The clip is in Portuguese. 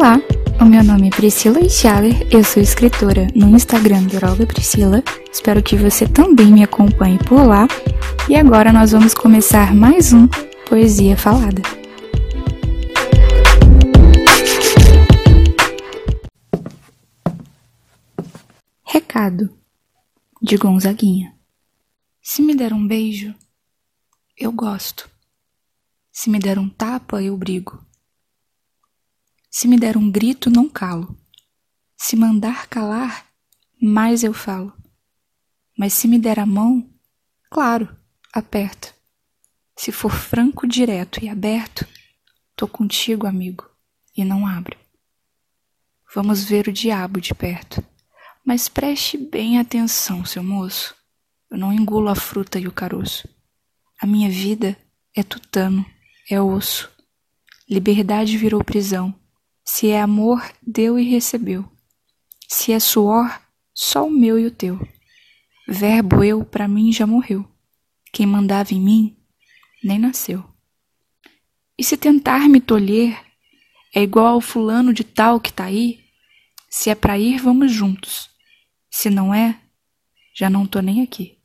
Olá, o meu nome é Priscila Schaller, eu sou escritora no Instagram Droga Priscila. Espero que você também me acompanhe por lá. E agora nós vamos começar mais um Poesia Falada. Recado de Gonzaguinha. Se me der um beijo, eu gosto. Se me der um tapa, eu brigo. Se me der um grito, não calo. Se mandar calar, mais eu falo. Mas se me der a mão, claro, aperto. Se for franco, direto e aberto, tô contigo, amigo, e não abro. Vamos ver o diabo de perto. Mas preste bem atenção, seu moço. Eu não engulo a fruta e o caroço. A minha vida é tutano, é osso. Liberdade virou prisão. Se é amor, deu e recebeu. Se é suor, só o meu e o teu. Verbo eu para mim já morreu. Quem mandava em mim nem nasceu. E se tentar me tolher, é igual ao fulano de tal que tá aí? Se é para ir, vamos juntos. Se não é, já não tô nem aqui.